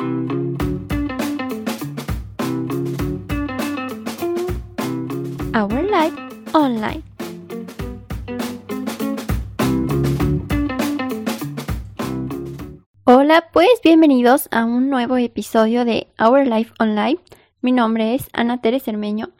Our Life Online. Hola, pues bienvenidos a un nuevo episodio de Our Life Online. Mi nombre es Ana Teres Hermeño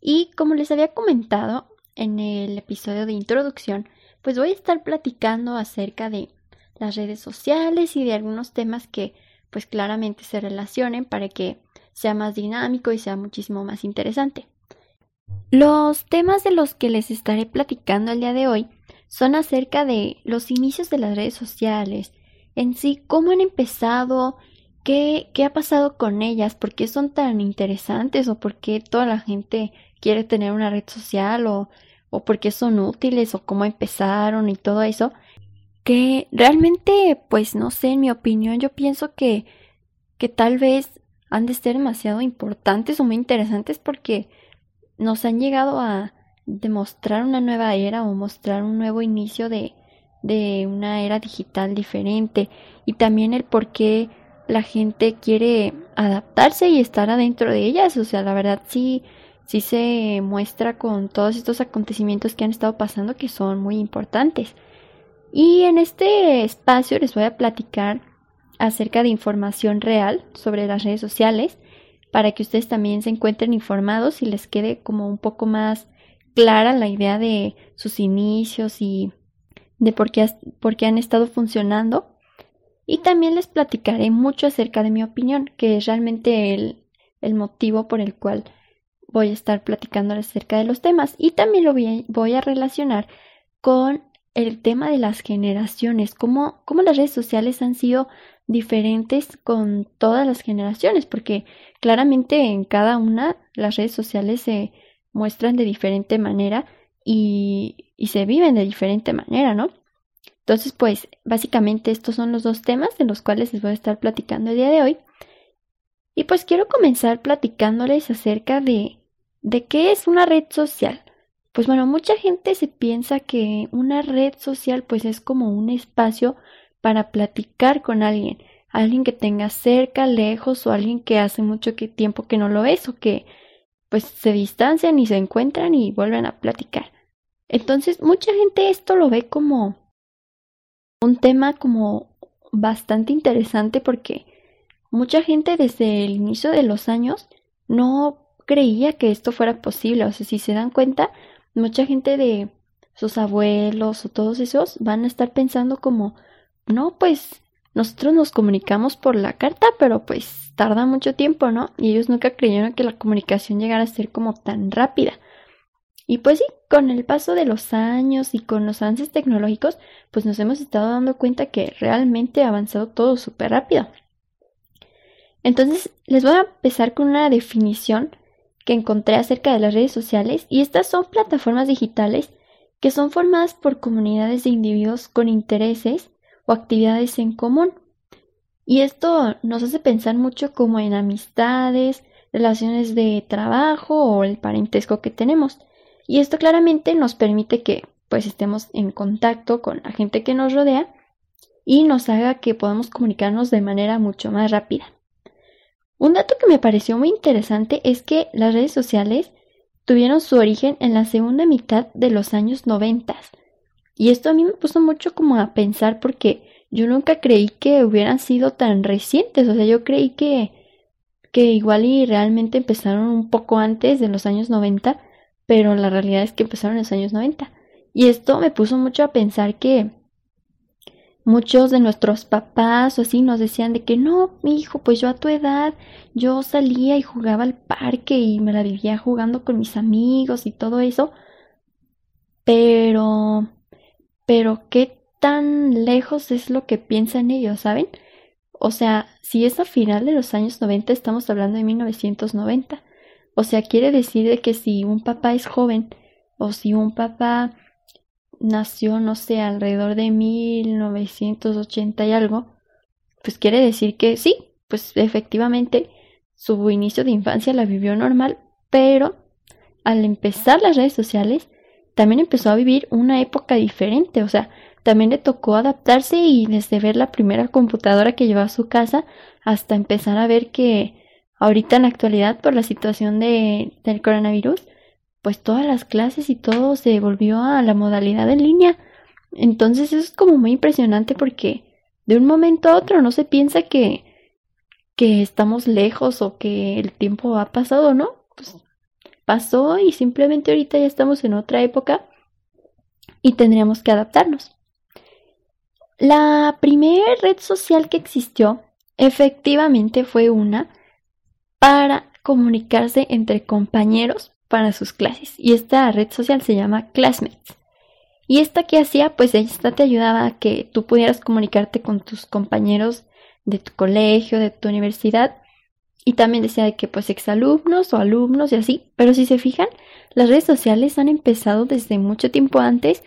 y como les había comentado en el episodio de introducción, pues voy a estar platicando acerca de las redes sociales y de algunos temas que pues claramente se relacionen para que sea más dinámico y sea muchísimo más interesante. Los temas de los que les estaré platicando el día de hoy son acerca de los inicios de las redes sociales, en sí, cómo han empezado, qué, qué ha pasado con ellas, por qué son tan interesantes o por qué toda la gente quiere tener una red social o, o por qué son útiles o cómo empezaron y todo eso. Que realmente, pues no sé, en mi opinión, yo pienso que, que tal vez han de ser demasiado importantes o muy interesantes porque nos han llegado a demostrar una nueva era o mostrar un nuevo inicio de, de una era digital diferente y también el por qué la gente quiere adaptarse y estar adentro de ellas. O sea, la verdad sí, sí se muestra con todos estos acontecimientos que han estado pasando que son muy importantes. Y en este espacio les voy a platicar acerca de información real sobre las redes sociales para que ustedes también se encuentren informados y les quede como un poco más clara la idea de sus inicios y de por qué, por qué han estado funcionando. Y también les platicaré mucho acerca de mi opinión, que es realmente el, el motivo por el cual voy a estar platicando acerca de los temas. Y también lo voy a, voy a relacionar con el tema de las generaciones, cómo, cómo las redes sociales han sido diferentes con todas las generaciones, porque claramente en cada una las redes sociales se muestran de diferente manera y, se viven de diferente manera, ¿no? Entonces, pues básicamente estos son los dos temas de los cuales les voy a estar platicando el día de hoy. Y pues quiero comenzar platicándoles acerca de, de qué es una red social. Pues bueno, mucha gente se piensa que una red social pues es como un espacio para platicar con alguien, alguien que tenga cerca, lejos o alguien que hace mucho tiempo que no lo ves o que pues se distancian y se encuentran y vuelven a platicar. Entonces, mucha gente esto lo ve como un tema como bastante interesante porque mucha gente desde el inicio de los años no creía que esto fuera posible. O sea, si se dan cuenta, mucha gente de sus abuelos o todos esos van a estar pensando como, no, pues nosotros nos comunicamos por la carta, pero pues tarda mucho tiempo, ¿no? Y ellos nunca creyeron que la comunicación llegara a ser como tan rápida. Y pues sí, con el paso de los años y con los avances tecnológicos, pues nos hemos estado dando cuenta que realmente ha avanzado todo súper rápido. Entonces, les voy a empezar con una definición que encontré acerca de las redes sociales y estas son plataformas digitales que son formadas por comunidades de individuos con intereses o actividades en común. Y esto nos hace pensar mucho como en amistades, relaciones de trabajo o el parentesco que tenemos. Y esto claramente nos permite que pues estemos en contacto con la gente que nos rodea y nos haga que podamos comunicarnos de manera mucho más rápida. Un dato que me pareció muy interesante es que las redes sociales tuvieron su origen en la segunda mitad de los años 90. Y esto a mí me puso mucho como a pensar porque yo nunca creí que hubieran sido tan recientes. O sea, yo creí que, que igual y realmente empezaron un poco antes de los años 90, pero la realidad es que empezaron en los años 90. Y esto me puso mucho a pensar que muchos de nuestros papás o así nos decían de que no, mi hijo, pues yo a tu edad, yo salía y jugaba al parque y me la vivía jugando con mis amigos y todo eso. Pero, pero qué tan lejos es lo que piensan ellos, ¿saben? O sea, si es a final de los años 90, estamos hablando de 1990. O sea, quiere decir que si un papá es joven o si un papá nació, no sé, alrededor de 1980 y algo, pues quiere decir que sí, pues efectivamente su inicio de infancia la vivió normal, pero al empezar las redes sociales, también empezó a vivir una época diferente, o sea, también le tocó adaptarse y desde ver la primera computadora que llevaba a su casa, hasta empezar a ver que ahorita en la actualidad por la situación de, del coronavirus, pues todas las clases y todo se volvió a la modalidad en línea. Entonces eso es como muy impresionante porque de un momento a otro no se piensa que, que estamos lejos o que el tiempo ha pasado, ¿no? Pues pasó y simplemente ahorita ya estamos en otra época y tendríamos que adaptarnos. La primera red social que existió efectivamente fue una para comunicarse entre compañeros para sus clases y esta red social se llama Classmates. Y esta que hacía, pues esta te ayudaba a que tú pudieras comunicarte con tus compañeros de tu colegio, de tu universidad. Y también decía de que pues exalumnos o alumnos y así. Pero si se fijan, las redes sociales han empezado desde mucho tiempo antes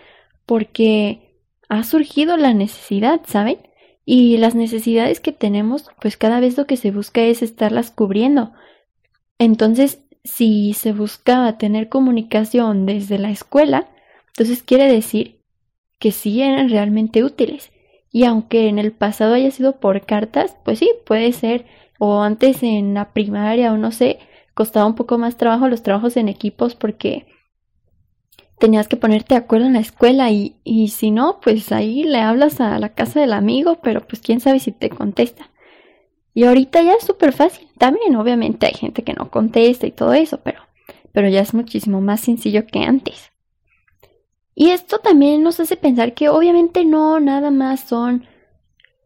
porque ha surgido la necesidad, ¿saben? Y las necesidades que tenemos, pues cada vez lo que se busca es estarlas cubriendo. Entonces, si se buscaba tener comunicación desde la escuela, entonces quiere decir que sí eran realmente útiles. Y aunque en el pasado haya sido por cartas, pues sí, puede ser, o antes en la primaria o no sé, costaba un poco más trabajo los trabajos en equipos porque tenías que ponerte de acuerdo en la escuela y, y si no, pues ahí le hablas a la casa del amigo, pero pues quién sabe si te contesta. Y ahorita ya es súper fácil. También obviamente hay gente que no contesta y todo eso, pero, pero ya es muchísimo más sencillo que antes. Y esto también nos hace pensar que obviamente no nada más son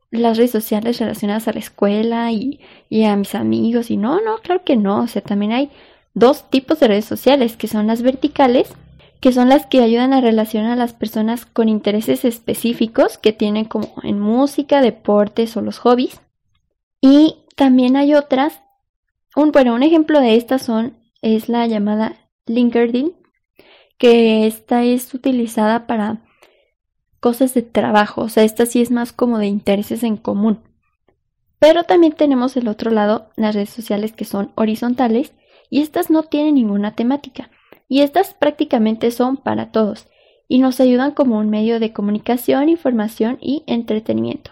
las redes sociales relacionadas a la escuela y, y, a mis amigos y no, no, claro que no. O sea, también hay dos tipos de redes sociales que son las verticales, que son las que ayudan a relacionar a las personas con intereses específicos que tienen como en música, deportes o los hobbies. Y también hay otras, un, bueno, un ejemplo de estas son, es la llamada LinkedIn, que esta es utilizada para cosas de trabajo, o sea, esta sí es más como de intereses en común. Pero también tenemos el otro lado, las redes sociales que son horizontales y estas no tienen ninguna temática. Y estas prácticamente son para todos y nos ayudan como un medio de comunicación, información y entretenimiento.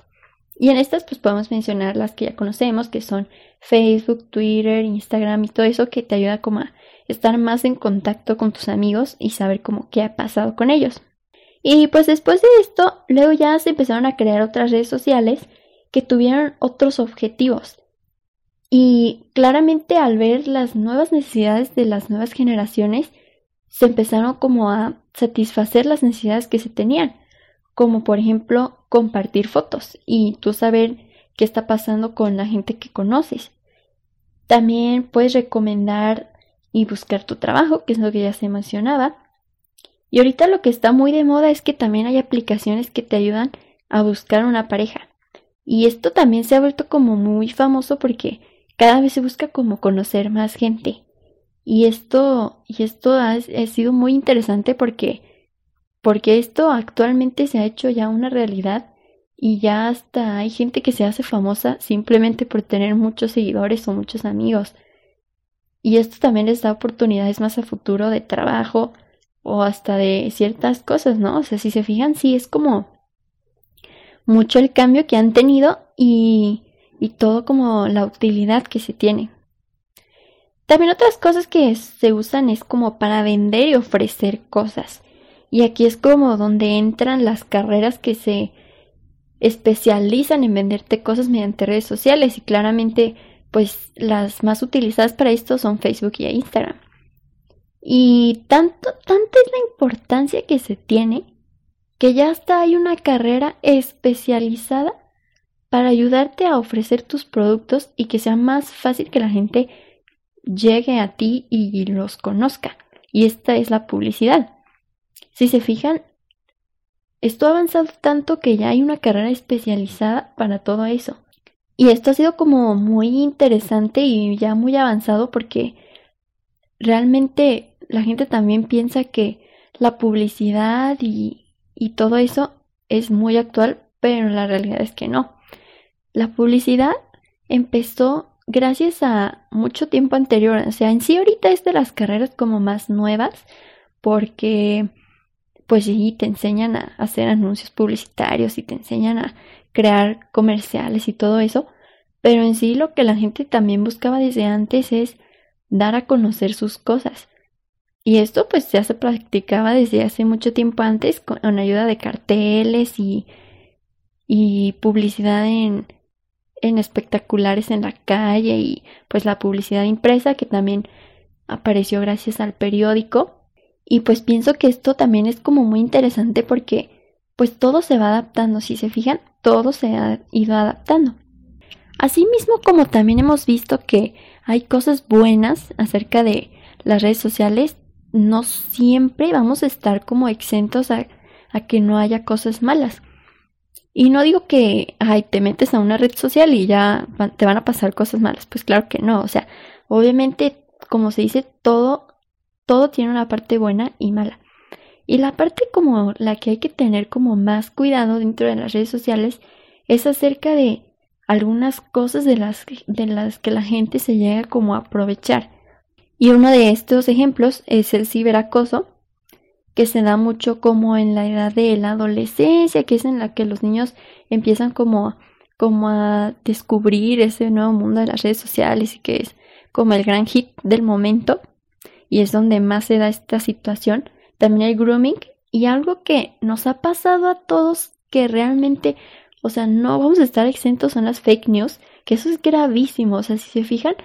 Y en estas pues podemos mencionar las que ya conocemos, que son Facebook, Twitter, Instagram y todo eso que te ayuda como a estar más en contacto con tus amigos y saber cómo qué ha pasado con ellos. Y pues después de esto, luego ya se empezaron a crear otras redes sociales que tuvieron otros objetivos. Y claramente al ver las nuevas necesidades de las nuevas generaciones, se empezaron como a satisfacer las necesidades que se tenían, como por ejemplo compartir fotos y tú saber qué está pasando con la gente que conoces. También puedes recomendar y buscar tu trabajo, que es lo que ya se mencionaba. Y ahorita lo que está muy de moda es que también hay aplicaciones que te ayudan a buscar una pareja. Y esto también se ha vuelto como muy famoso porque cada vez se busca como conocer más gente. Y esto, y esto ha, ha sido muy interesante porque, porque esto actualmente se ha hecho ya una realidad y ya hasta hay gente que se hace famosa simplemente por tener muchos seguidores o muchos amigos. Y esto también les da oportunidades más a futuro de trabajo o hasta de ciertas cosas, ¿no? O sea, si se fijan, sí es como mucho el cambio que han tenido y, y todo como la utilidad que se tiene. También otras cosas que se usan es como para vender y ofrecer cosas. Y aquí es como donde entran las carreras que se especializan en venderte cosas mediante redes sociales y claramente pues las más utilizadas para esto son Facebook y Instagram. Y tanto, tanta es la importancia que se tiene que ya hasta hay una carrera especializada para ayudarte a ofrecer tus productos y que sea más fácil que la gente llegue a ti y los conozca. Y esta es la publicidad. Si se fijan, esto ha avanzado tanto que ya hay una carrera especializada para todo eso. Y esto ha sido como muy interesante y ya muy avanzado porque realmente la gente también piensa que la publicidad y, y todo eso es muy actual, pero la realidad es que no. La publicidad empezó gracias a mucho tiempo anterior, o sea, en sí ahorita es de las carreras como más nuevas porque pues sí, te enseñan a hacer anuncios publicitarios y te enseñan a crear comerciales y todo eso, Pero en sí lo que la gente también buscaba desde antes es dar a conocer sus cosas. Y esto pues ya se practicaba desde hace mucho tiempo antes con, ayuda de carteles y, y publicidad en, en espectaculares en la calle y pues la publicidad impresa que también apareció gracias al periódico. Y pues pienso que esto también es como muy interesante porque pues todo se va adaptando, si se fijan, todo se ha ido adaptando. Asimismo como también hemos visto que hay cosas buenas acerca de las redes sociales, no siempre vamos a estar como exentos a, a que no haya cosas malas. Y no digo que, ay, te metes a una red social y ya te van a pasar cosas malas. Pues claro que no. O sea, obviamente, como se dice, todo, todo tiene una parte buena y mala. Y la parte como la que hay que tener como más cuidado dentro de las redes sociales es acerca de algunas cosas de las, de las que la gente se llega como a aprovechar. Y uno de estos ejemplos es el ciberacoso, que se da mucho como en la edad de la adolescencia, que es en la que los niños empiezan como, como a descubrir ese nuevo mundo de las redes sociales y que es como el gran hit del momento y es donde más se da esta situación. También hay grooming y algo que nos ha pasado a todos que realmente, o sea, no vamos a estar exentos son las fake news, que eso es gravísimo, o sea, si se fijan,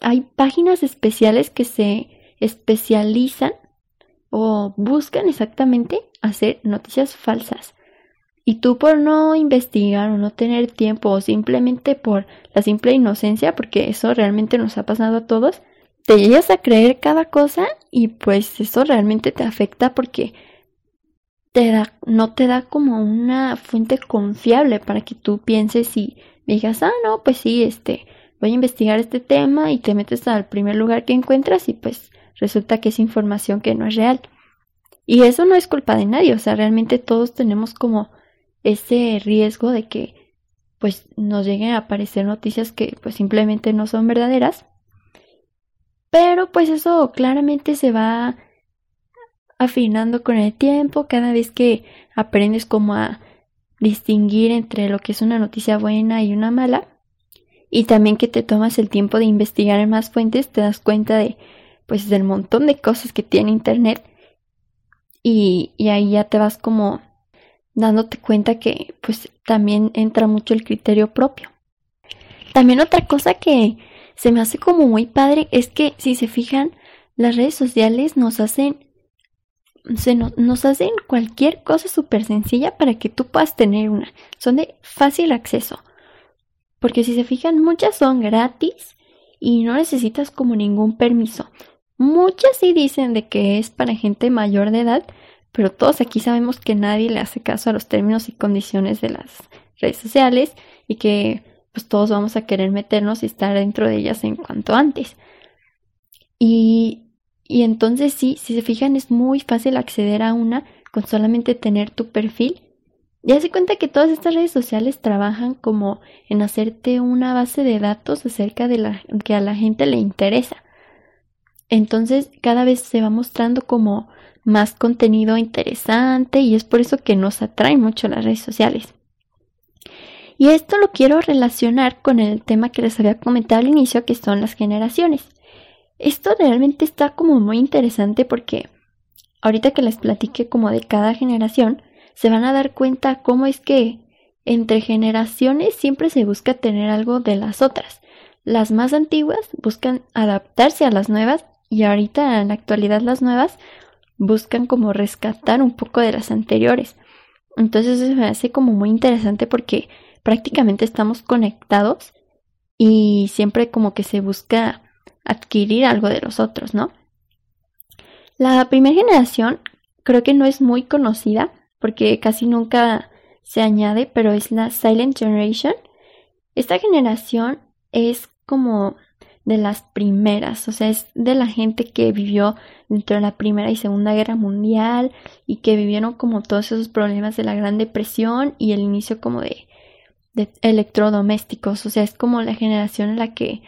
hay páginas especiales que se especializan o buscan exactamente hacer noticias falsas. Y tú por no investigar o no tener tiempo o simplemente por la simple inocencia, porque eso realmente nos ha pasado a todos, te llegas a creer cada cosa y pues eso realmente te afecta porque te da, no te da como una fuente confiable para que tú pienses y digas, ah, no, pues sí, este, voy a investigar este tema y te metes al primer lugar que encuentras y pues resulta que es información que no es real. Y eso no es culpa de nadie, o sea, realmente todos tenemos como ese riesgo de que pues nos lleguen a aparecer noticias que pues simplemente no son verdaderas. Pero pues eso claramente se va afinando con el tiempo, cada vez que aprendes como a distinguir entre lo que es una noticia buena y una mala. Y también que te tomas el tiempo de investigar en más fuentes, te das cuenta de pues del montón de cosas que tiene internet y, y ahí ya te vas como dándote cuenta que pues también entra mucho el criterio propio. También otra cosa que se me hace como muy padre es que si se fijan las redes sociales nos hacen se nos hacen cualquier cosa súper sencilla para que tú puedas tener una. Son de fácil acceso. Porque si se fijan, muchas son gratis y no necesitas como ningún permiso. Muchas sí dicen de que es para gente mayor de edad, pero todos aquí sabemos que nadie le hace caso a los términos y condiciones de las redes sociales y que pues todos vamos a querer meternos y estar dentro de ellas en cuanto antes. Y, y entonces sí, si se fijan es muy fácil acceder a una con solamente tener tu perfil. Ya se cuenta que todas estas redes sociales trabajan como en hacerte una base de datos acerca de la que a la gente le interesa. Entonces cada vez se va mostrando como más contenido interesante y es por eso que nos atraen mucho las redes sociales. Y esto lo quiero relacionar con el tema que les había comentado al inicio, que son las generaciones. Esto realmente está como muy interesante porque ahorita que les platique como de cada generación, se van a dar cuenta cómo es que entre generaciones siempre se busca tener algo de las otras. Las más antiguas buscan adaptarse a las nuevas y ahorita en la actualidad las nuevas buscan como rescatar un poco de las anteriores. Entonces eso me hace como muy interesante porque prácticamente estamos conectados y siempre como que se busca adquirir algo de los otros, ¿no? La primera generación creo que no es muy conocida porque casi nunca se añade, pero es la Silent Generation. Esta generación es como de las primeras, o sea, es de la gente que vivió dentro de la Primera y Segunda Guerra Mundial y que vivieron como todos esos problemas de la Gran Depresión y el inicio como de, de electrodomésticos, o sea, es como la generación en la que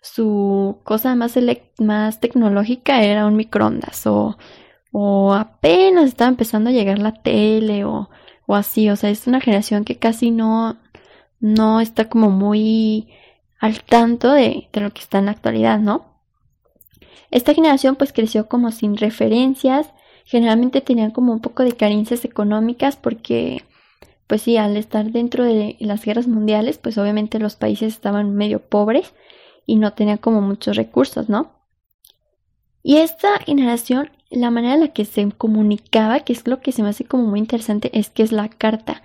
su cosa más, más tecnológica era un microondas o, o apenas estaba empezando a llegar la tele o, o así, o sea, es una generación que casi no, no está como muy al tanto de, de lo que está en la actualidad, ¿no? Esta generación pues creció como sin referencias, generalmente tenían como un poco de carencias económicas porque pues sí, al estar dentro de las guerras mundiales, pues obviamente los países estaban medio pobres y no tenían como muchos recursos, ¿no? Y esta generación, la manera en la que se comunicaba, que es lo que se me hace como muy interesante, es que es la carta.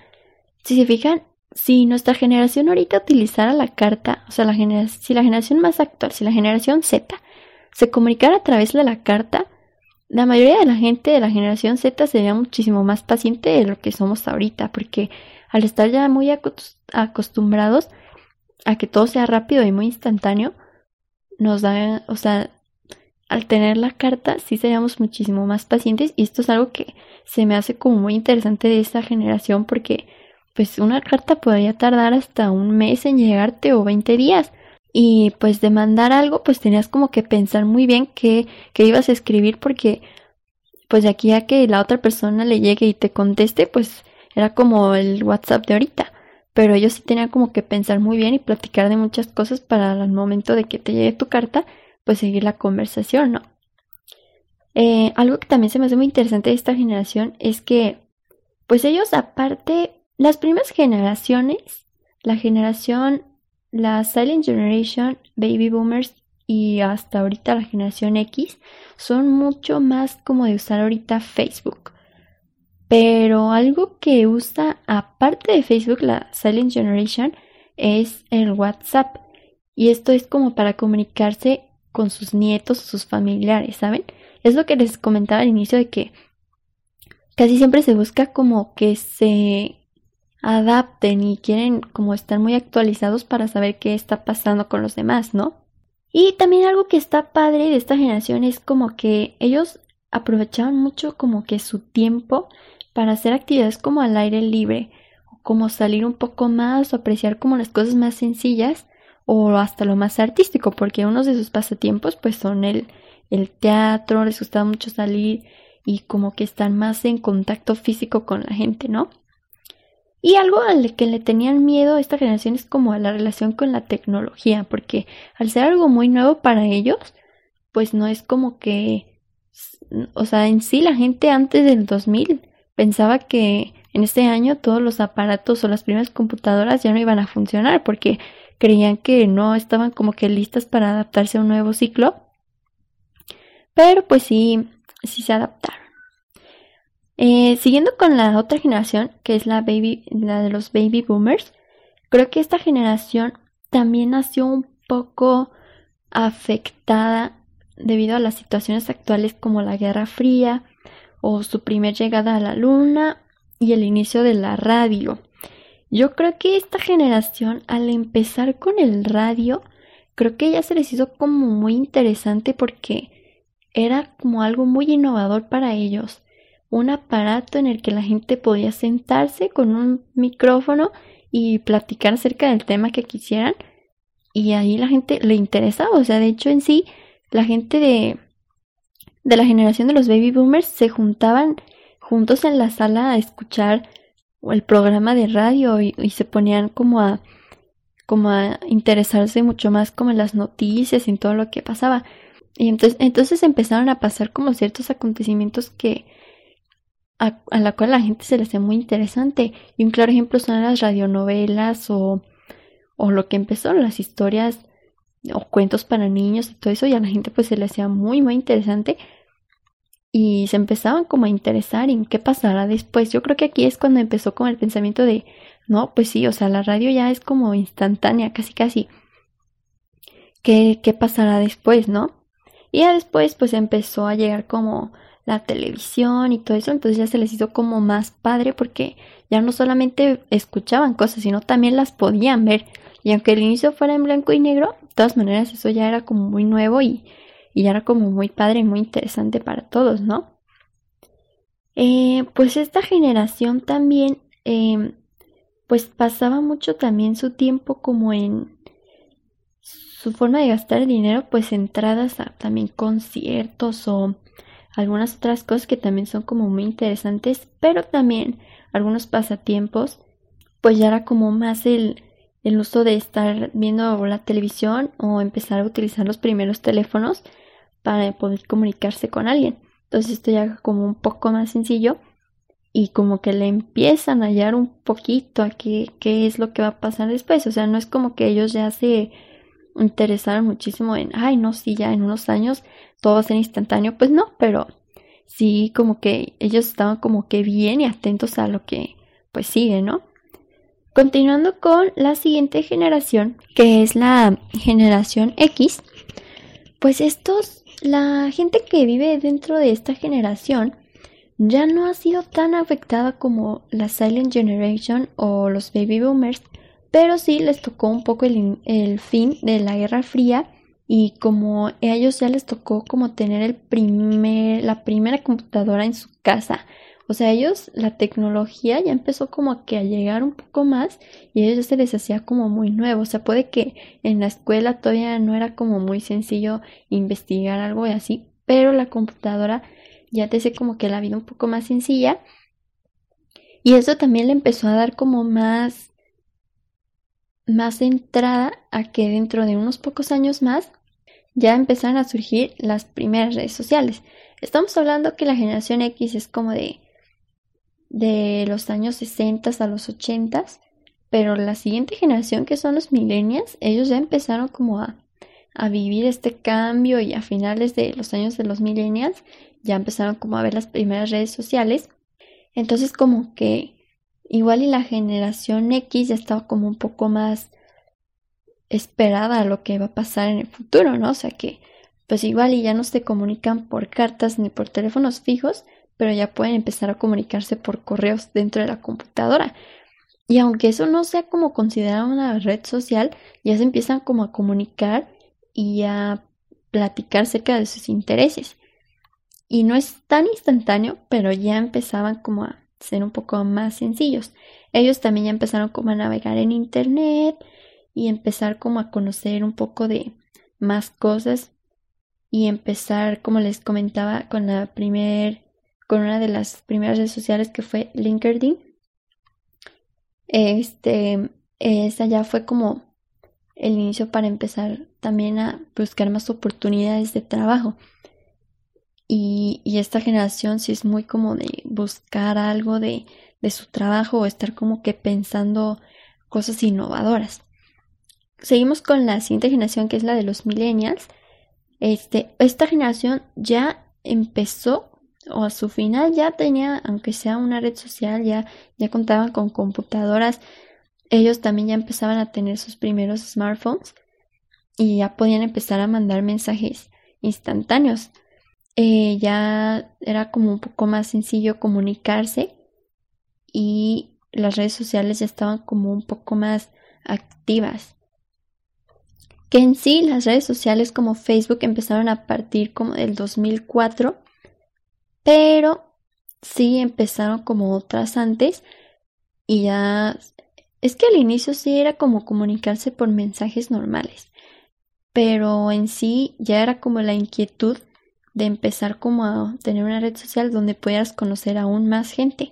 Si se fijan, si nuestra generación ahorita utilizara la carta, o sea, la si la generación más actual, si la generación Z, se comunicara a través de la carta, la mayoría de la gente de la generación Z sería muchísimo más paciente de lo que somos ahorita, porque al estar ya muy acostumbrados a que todo sea rápido y muy instantáneo, nos da, o sea, al tener la carta sí seríamos muchísimo más pacientes y esto es algo que se me hace como muy interesante de esta generación porque pues una carta podría tardar hasta un mes en llegarte o 20 días y pues de mandar algo pues tenías como que pensar muy bien qué, qué ibas a escribir porque pues de aquí a que la otra persona le llegue y te conteste pues era como el WhatsApp de ahorita. Pero yo sí tenía como que pensar muy bien y platicar de muchas cosas para el momento de que te llegue tu carta pues seguir la conversación no eh, algo que también se me hace muy interesante de esta generación es que pues ellos aparte las primeras generaciones la generación la Silent Generation, Baby Boomers y hasta ahorita la generación X son mucho más como de usar ahorita Facebook. Pero algo que usa aparte de Facebook la Silent Generation es el WhatsApp. Y esto es como para comunicarse con sus nietos o sus familiares, ¿saben? Es lo que les comentaba al inicio de que casi siempre se busca como que se adapten y quieren como estar muy actualizados para saber qué está pasando con los demás, ¿no? Y también algo que está padre de esta generación es como que ellos aprovechaban mucho como que su tiempo para hacer actividades como al aire libre, o como salir un poco más o apreciar como las cosas más sencillas o hasta lo más artístico, porque unos de sus pasatiempos pues son el, el teatro, les gustaba mucho salir y como que están más en contacto físico con la gente, ¿no? Y algo al que le tenían miedo a esta generación es como a la relación con la tecnología, porque al ser algo muy nuevo para ellos, pues no es como que, o sea, en sí la gente antes del 2000 pensaba que en este año todos los aparatos o las primeras computadoras ya no iban a funcionar porque creían que no estaban como que listas para adaptarse a un nuevo ciclo. Pero pues sí, sí se adaptaron. Eh, siguiendo con la otra generación, que es la, baby, la de los baby boomers, creo que esta generación también nació un poco afectada debido a las situaciones actuales como la Guerra Fría o su primer llegada a la Luna y el inicio de la radio. Yo creo que esta generación al empezar con el radio, creo que ya se les hizo como muy interesante porque era como algo muy innovador para ellos un aparato en el que la gente podía sentarse con un micrófono y platicar acerca del tema que quisieran y ahí la gente le interesaba, o sea, de hecho en sí la gente de de la generación de los baby boomers se juntaban juntos en la sala a escuchar el programa de radio y, se ponían como a como a interesarse mucho más como en las noticias y en todo lo que pasaba. Y entonces, entonces empezaron a pasar como ciertos acontecimientos que, a, la cual la gente se le hace muy interesante. Y un claro ejemplo son las radionovelas o, o lo que empezó, las historias o cuentos para niños y todo eso, y a la gente pues se le hacía muy, muy interesante. Y se empezaban como a interesar en qué pasará después. Yo creo que aquí es cuando empezó como el pensamiento de, no, pues sí, o sea, la radio ya es como instantánea, casi, casi. ¿Qué, qué pasará después, no? Y ya después pues empezó a llegar como la televisión y todo eso, entonces ya se les hizo como más padre porque ya no solamente escuchaban cosas, sino también las podían ver. Y aunque el inicio fuera en blanco y negro, de todas maneras eso ya era como muy nuevo y, y era como muy padre y muy interesante para todos, ¿no? Eh, pues esta generación también, eh, pues pasaba mucho también su tiempo como en su forma de gastar dinero, pues entradas a también conciertos o algunas otras cosas que también son como muy interesantes, pero también algunos pasatiempos, pues ya era como más el, el uso de estar viendo la televisión o empezar a utilizar los primeros teléfonos para poder comunicarse con alguien. Entonces esto ya como un poco más sencillo y como que le empiezan a hallar un poquito a qué, qué es lo que va a pasar después. O sea, no es como que ellos ya se interesaron muchísimo en, ay, no, sí, ya en unos años todo va ser instantáneo. Pues no, pero sí como que ellos estaban como que bien y atentos a lo que pues sigue, ¿no? Continuando con la siguiente generación, que es la generación X, pues estos, la gente que vive dentro de esta generación ya no ha sido tan afectada como la Silent Generation o los Baby Boomers, pero sí les tocó un poco el, el fin de la Guerra Fría y como a ellos ya les tocó como tener el primer, la primera computadora en su casa. O sea, ellos, la tecnología ya empezó como que a llegar un poco más y a ellos ya se les hacía como muy nuevo. O sea, puede que en la escuela todavía no era como muy sencillo investigar algo y así, pero la computadora ya te hace como que la vida un poco más sencilla. Y eso también le empezó a dar como más más entrada a que dentro de unos pocos años más ya empezaron a surgir las primeras redes sociales. Estamos hablando que la generación X es como de de los años 60 a los 80, pero la siguiente generación que son los millennials, ellos ya empezaron como a, a vivir este cambio y a finales de los años de los millennials ya empezaron como a ver las primeras redes sociales. Entonces como que igual y la generación X ya estaba como un poco más esperada lo que va a pasar en el futuro, ¿no? O sea que pues igual y ya no se comunican por cartas ni por teléfonos fijos, pero ya pueden empezar a comunicarse por correos dentro de la computadora. Y aunque eso no sea como considerado una red social, ya se empiezan como a comunicar y a platicar cerca de sus intereses. Y no es tan instantáneo, pero ya empezaban como a ser un poco más sencillos. Ellos también ya empezaron como a navegar en internet y empezar como a conocer un poco de más cosas y empezar, como les comentaba, con la primer, con una de las primeras redes sociales que fue LinkedIn. Este, esa ya fue como el inicio para empezar también a buscar más oportunidades de trabajo. Y, y esta generación sí es muy como de buscar algo de, de su trabajo o estar como que pensando cosas innovadoras. Seguimos con la siguiente generación que es la de los millennials. Este, esta generación ya empezó o a su final ya tenía, aunque sea una red social, ya, ya contaban con computadoras. Ellos también ya empezaban a tener sus primeros smartphones y ya podían empezar a mandar mensajes instantáneos. Eh, ya era como un poco más sencillo comunicarse y las redes sociales ya estaban como un poco más activas. Que en sí las redes sociales como Facebook empezaron a partir como del 2004, pero sí empezaron como otras antes y ya es que al inicio sí era como comunicarse por mensajes normales, pero en sí ya era como la inquietud de empezar como a tener una red social donde puedas conocer aún más gente.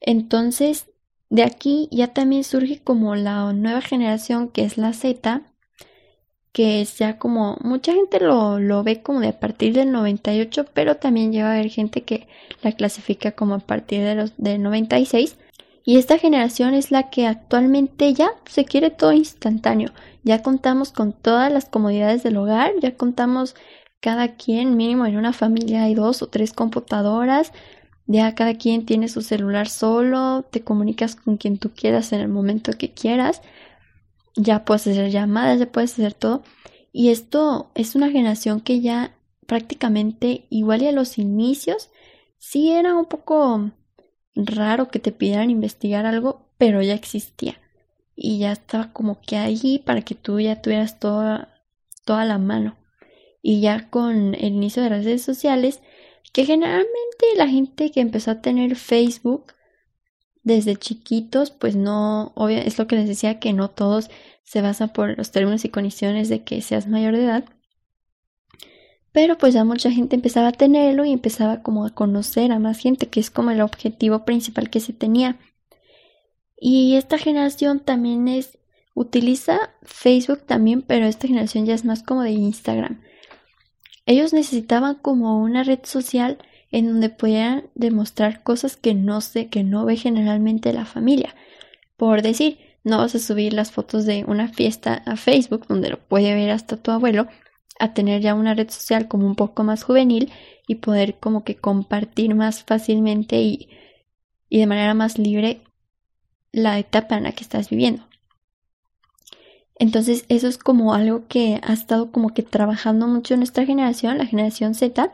Entonces, de aquí ya también surge como la nueva generación que es la Z, que es ya como mucha gente lo, lo ve como de a partir del 98, pero también lleva a haber gente que la clasifica como a partir de los del 96. Y esta generación es la que actualmente ya se quiere todo instantáneo. Ya contamos con todas las comodidades del hogar, ya contamos cada quien, mínimo en una familia hay dos o tres computadoras, ya cada quien tiene su celular solo, te comunicas con quien tú quieras en el momento que quieras, ya puedes hacer llamadas, ya puedes hacer todo. Y esto es una generación que ya prácticamente, igual y a los inicios, sí era un poco raro que te pidieran investigar algo, pero ya existía y ya estaba como que ahí para que tú ya tuvieras toda, toda la mano. Y ya con el inicio de las redes sociales, que generalmente la gente que empezó a tener Facebook desde chiquitos, pues no, obvio, es lo que les decía que no todos se basan por los términos y condiciones de que seas mayor de edad. Pero pues ya mucha gente empezaba a tenerlo y empezaba como a conocer a más gente, que es como el objetivo principal que se tenía. Y esta generación también es utiliza Facebook también, pero esta generación ya es más como de Instagram. Ellos necesitaban como una red social en donde pudieran demostrar cosas que no sé, que no ve generalmente la familia. Por decir, no vas a subir las fotos de una fiesta a Facebook donde lo puede ver hasta tu abuelo, a tener ya una red social como un poco más juvenil y poder como que compartir más fácilmente y, y de manera más libre la etapa en la que estás viviendo. Entonces eso es como algo que ha estado como que trabajando mucho en nuestra generación, la generación Z,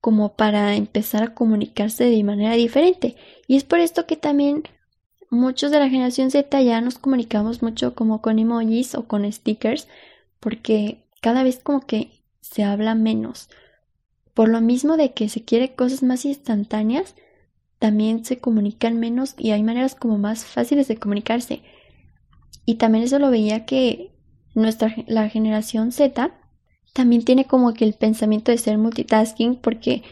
como para empezar a comunicarse de manera diferente. Y es por esto que también muchos de la generación Z ya nos comunicamos mucho como con emojis o con stickers, porque cada vez como que se habla menos. Por lo mismo de que se quiere cosas más instantáneas, también se comunican menos y hay maneras como más fáciles de comunicarse. Y también eso lo veía que nuestra la generación Z también tiene como que el pensamiento de ser multitasking porque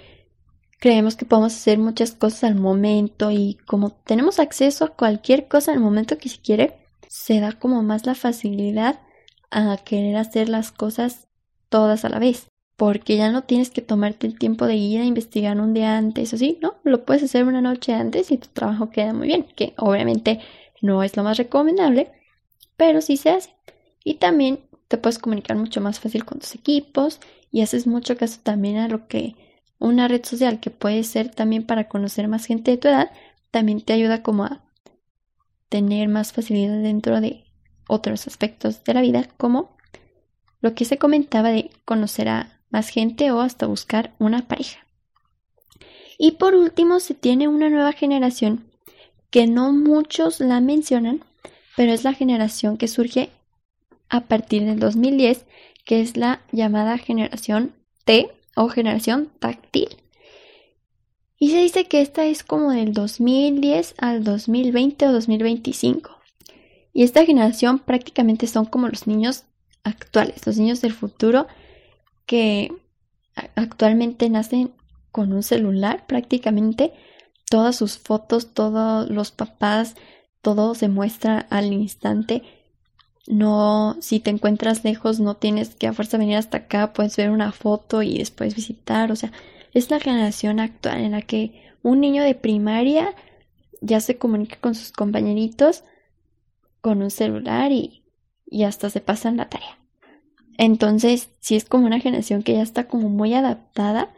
creemos que podemos hacer muchas cosas al momento y como tenemos acceso a cualquier cosa al momento que se quiere, se da como más la facilidad a querer hacer las cosas todas a la vez. Porque ya no tienes que tomarte el tiempo de ir a investigar un día antes, o sí, ¿no? Lo puedes hacer una noche antes y tu trabajo queda muy bien, que obviamente no es lo más recomendable, pero sí se hace. Y también te puedes comunicar mucho más fácil con tus equipos y haces mucho caso también a lo que una red social que puede ser también para conocer más gente de tu edad, también te ayuda como a tener más facilidad dentro de otros aspectos de la vida, como lo que se comentaba de conocer a más gente o hasta buscar una pareja. Y por último, se tiene una nueva generación que no muchos la mencionan, pero es la generación que surge a partir del 2010, que es la llamada generación T o generación táctil. Y se dice que esta es como del 2010 al 2020 o 2025. Y esta generación prácticamente son como los niños actuales, los niños del futuro que actualmente nacen con un celular prácticamente. Todas sus fotos, todos los papás, todo se muestra al instante. No, si te encuentras lejos, no tienes que a fuerza venir hasta acá, puedes ver una foto y después visitar. O sea, es la generación actual en la que un niño de primaria ya se comunica con sus compañeritos con un celular y, y hasta se pasan la tarea. Entonces, sí es como una generación que ya está como muy adaptada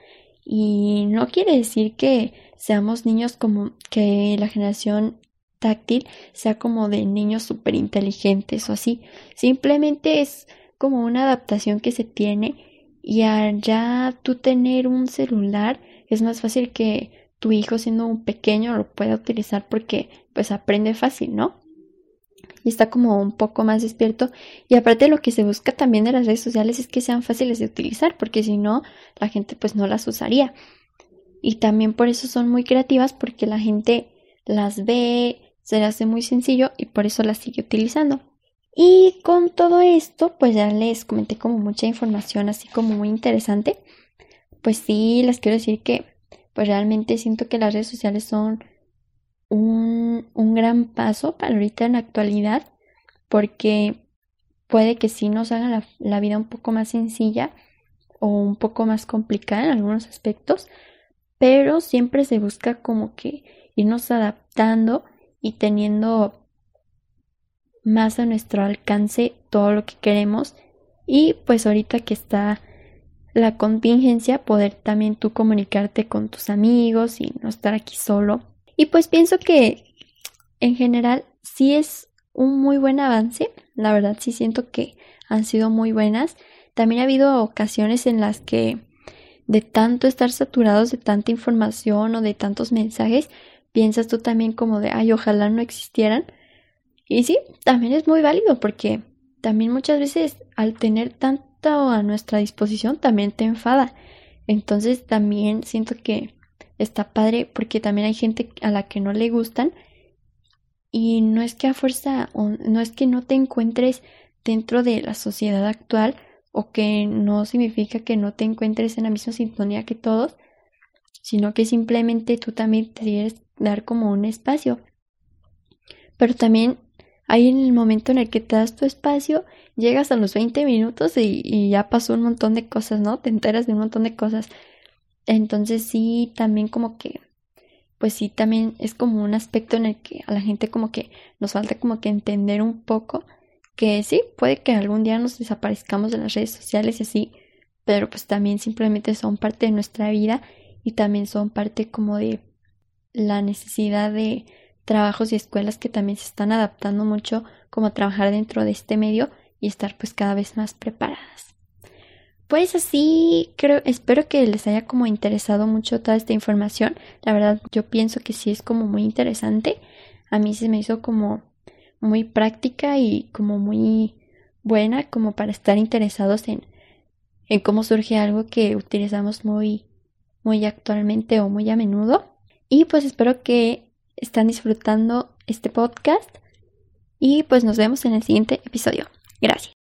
y no quiere decir que seamos niños como que la generación táctil sea como de niños súper inteligentes o así. Simplemente es como una adaptación que se tiene y al ya tú tener un celular es más fácil que tu hijo siendo un pequeño lo pueda utilizar porque pues aprende fácil, ¿no? Y está como un poco más despierto. Y aparte lo que se busca también de las redes sociales es que sean fáciles de utilizar, porque si no, la gente pues no las usaría. Y también por eso son muy creativas, porque la gente las ve, se le hace muy sencillo y por eso la sigue utilizando. Y con todo esto, pues ya les comenté como mucha información así como muy interesante. Pues sí, les quiero decir que pues realmente siento que las redes sociales son un, un gran paso para ahorita en la actualidad porque puede que sí nos haga la, la vida un poco más sencilla o un poco más complicada en algunos aspectos, pero siempre se busca como que irnos adaptando y teniendo más a nuestro alcance todo lo que queremos. Y pues ahorita que está la contingencia poder también tú comunicarte con tus amigos y no estar aquí solo. Y pues pienso que en general sí es un muy buen avance. La verdad sí siento que han sido muy buenas. También ha habido ocasiones en las que de tanto estar saturados de tanta información o de tantos mensajes piensas tú también como de, ay, ojalá no existieran. Y sí, también es muy válido porque también muchas veces al tener tanto a nuestra disposición también te enfada. Entonces también siento que está padre porque también hay gente a la que no le gustan y no es que a fuerza no es que no te encuentres dentro de la sociedad actual o que no significa que no te encuentres en la misma sintonía que todos, sino que simplemente tú también te dar como un espacio. pero también hay en el momento en el que te das tu espacio, llegas a los 20 minutos y, y ya pasó un montón de cosas, ¿no? Te enteras de un montón de cosas. Entonces sí, también como que, pues sí, también es como un aspecto en el que a la gente como que nos falta como que entender un poco que sí, puede que algún día nos desaparezcamos de las redes sociales y así, pero pues también simplemente son parte de nuestra vida y también son parte como de la necesidad de trabajos y escuelas que también se están adaptando mucho como a trabajar dentro de este medio y estar pues cada vez más preparadas. Pues así, creo, espero que les haya como interesado mucho toda esta información. La verdad, yo pienso que sí es como muy interesante. A mí se me hizo como muy práctica y como muy buena como para estar interesados en, en cómo surge algo que utilizamos muy, muy actualmente o muy a menudo. Y pues espero que están disfrutando este podcast y pues nos vemos en el siguiente episodio. Gracias.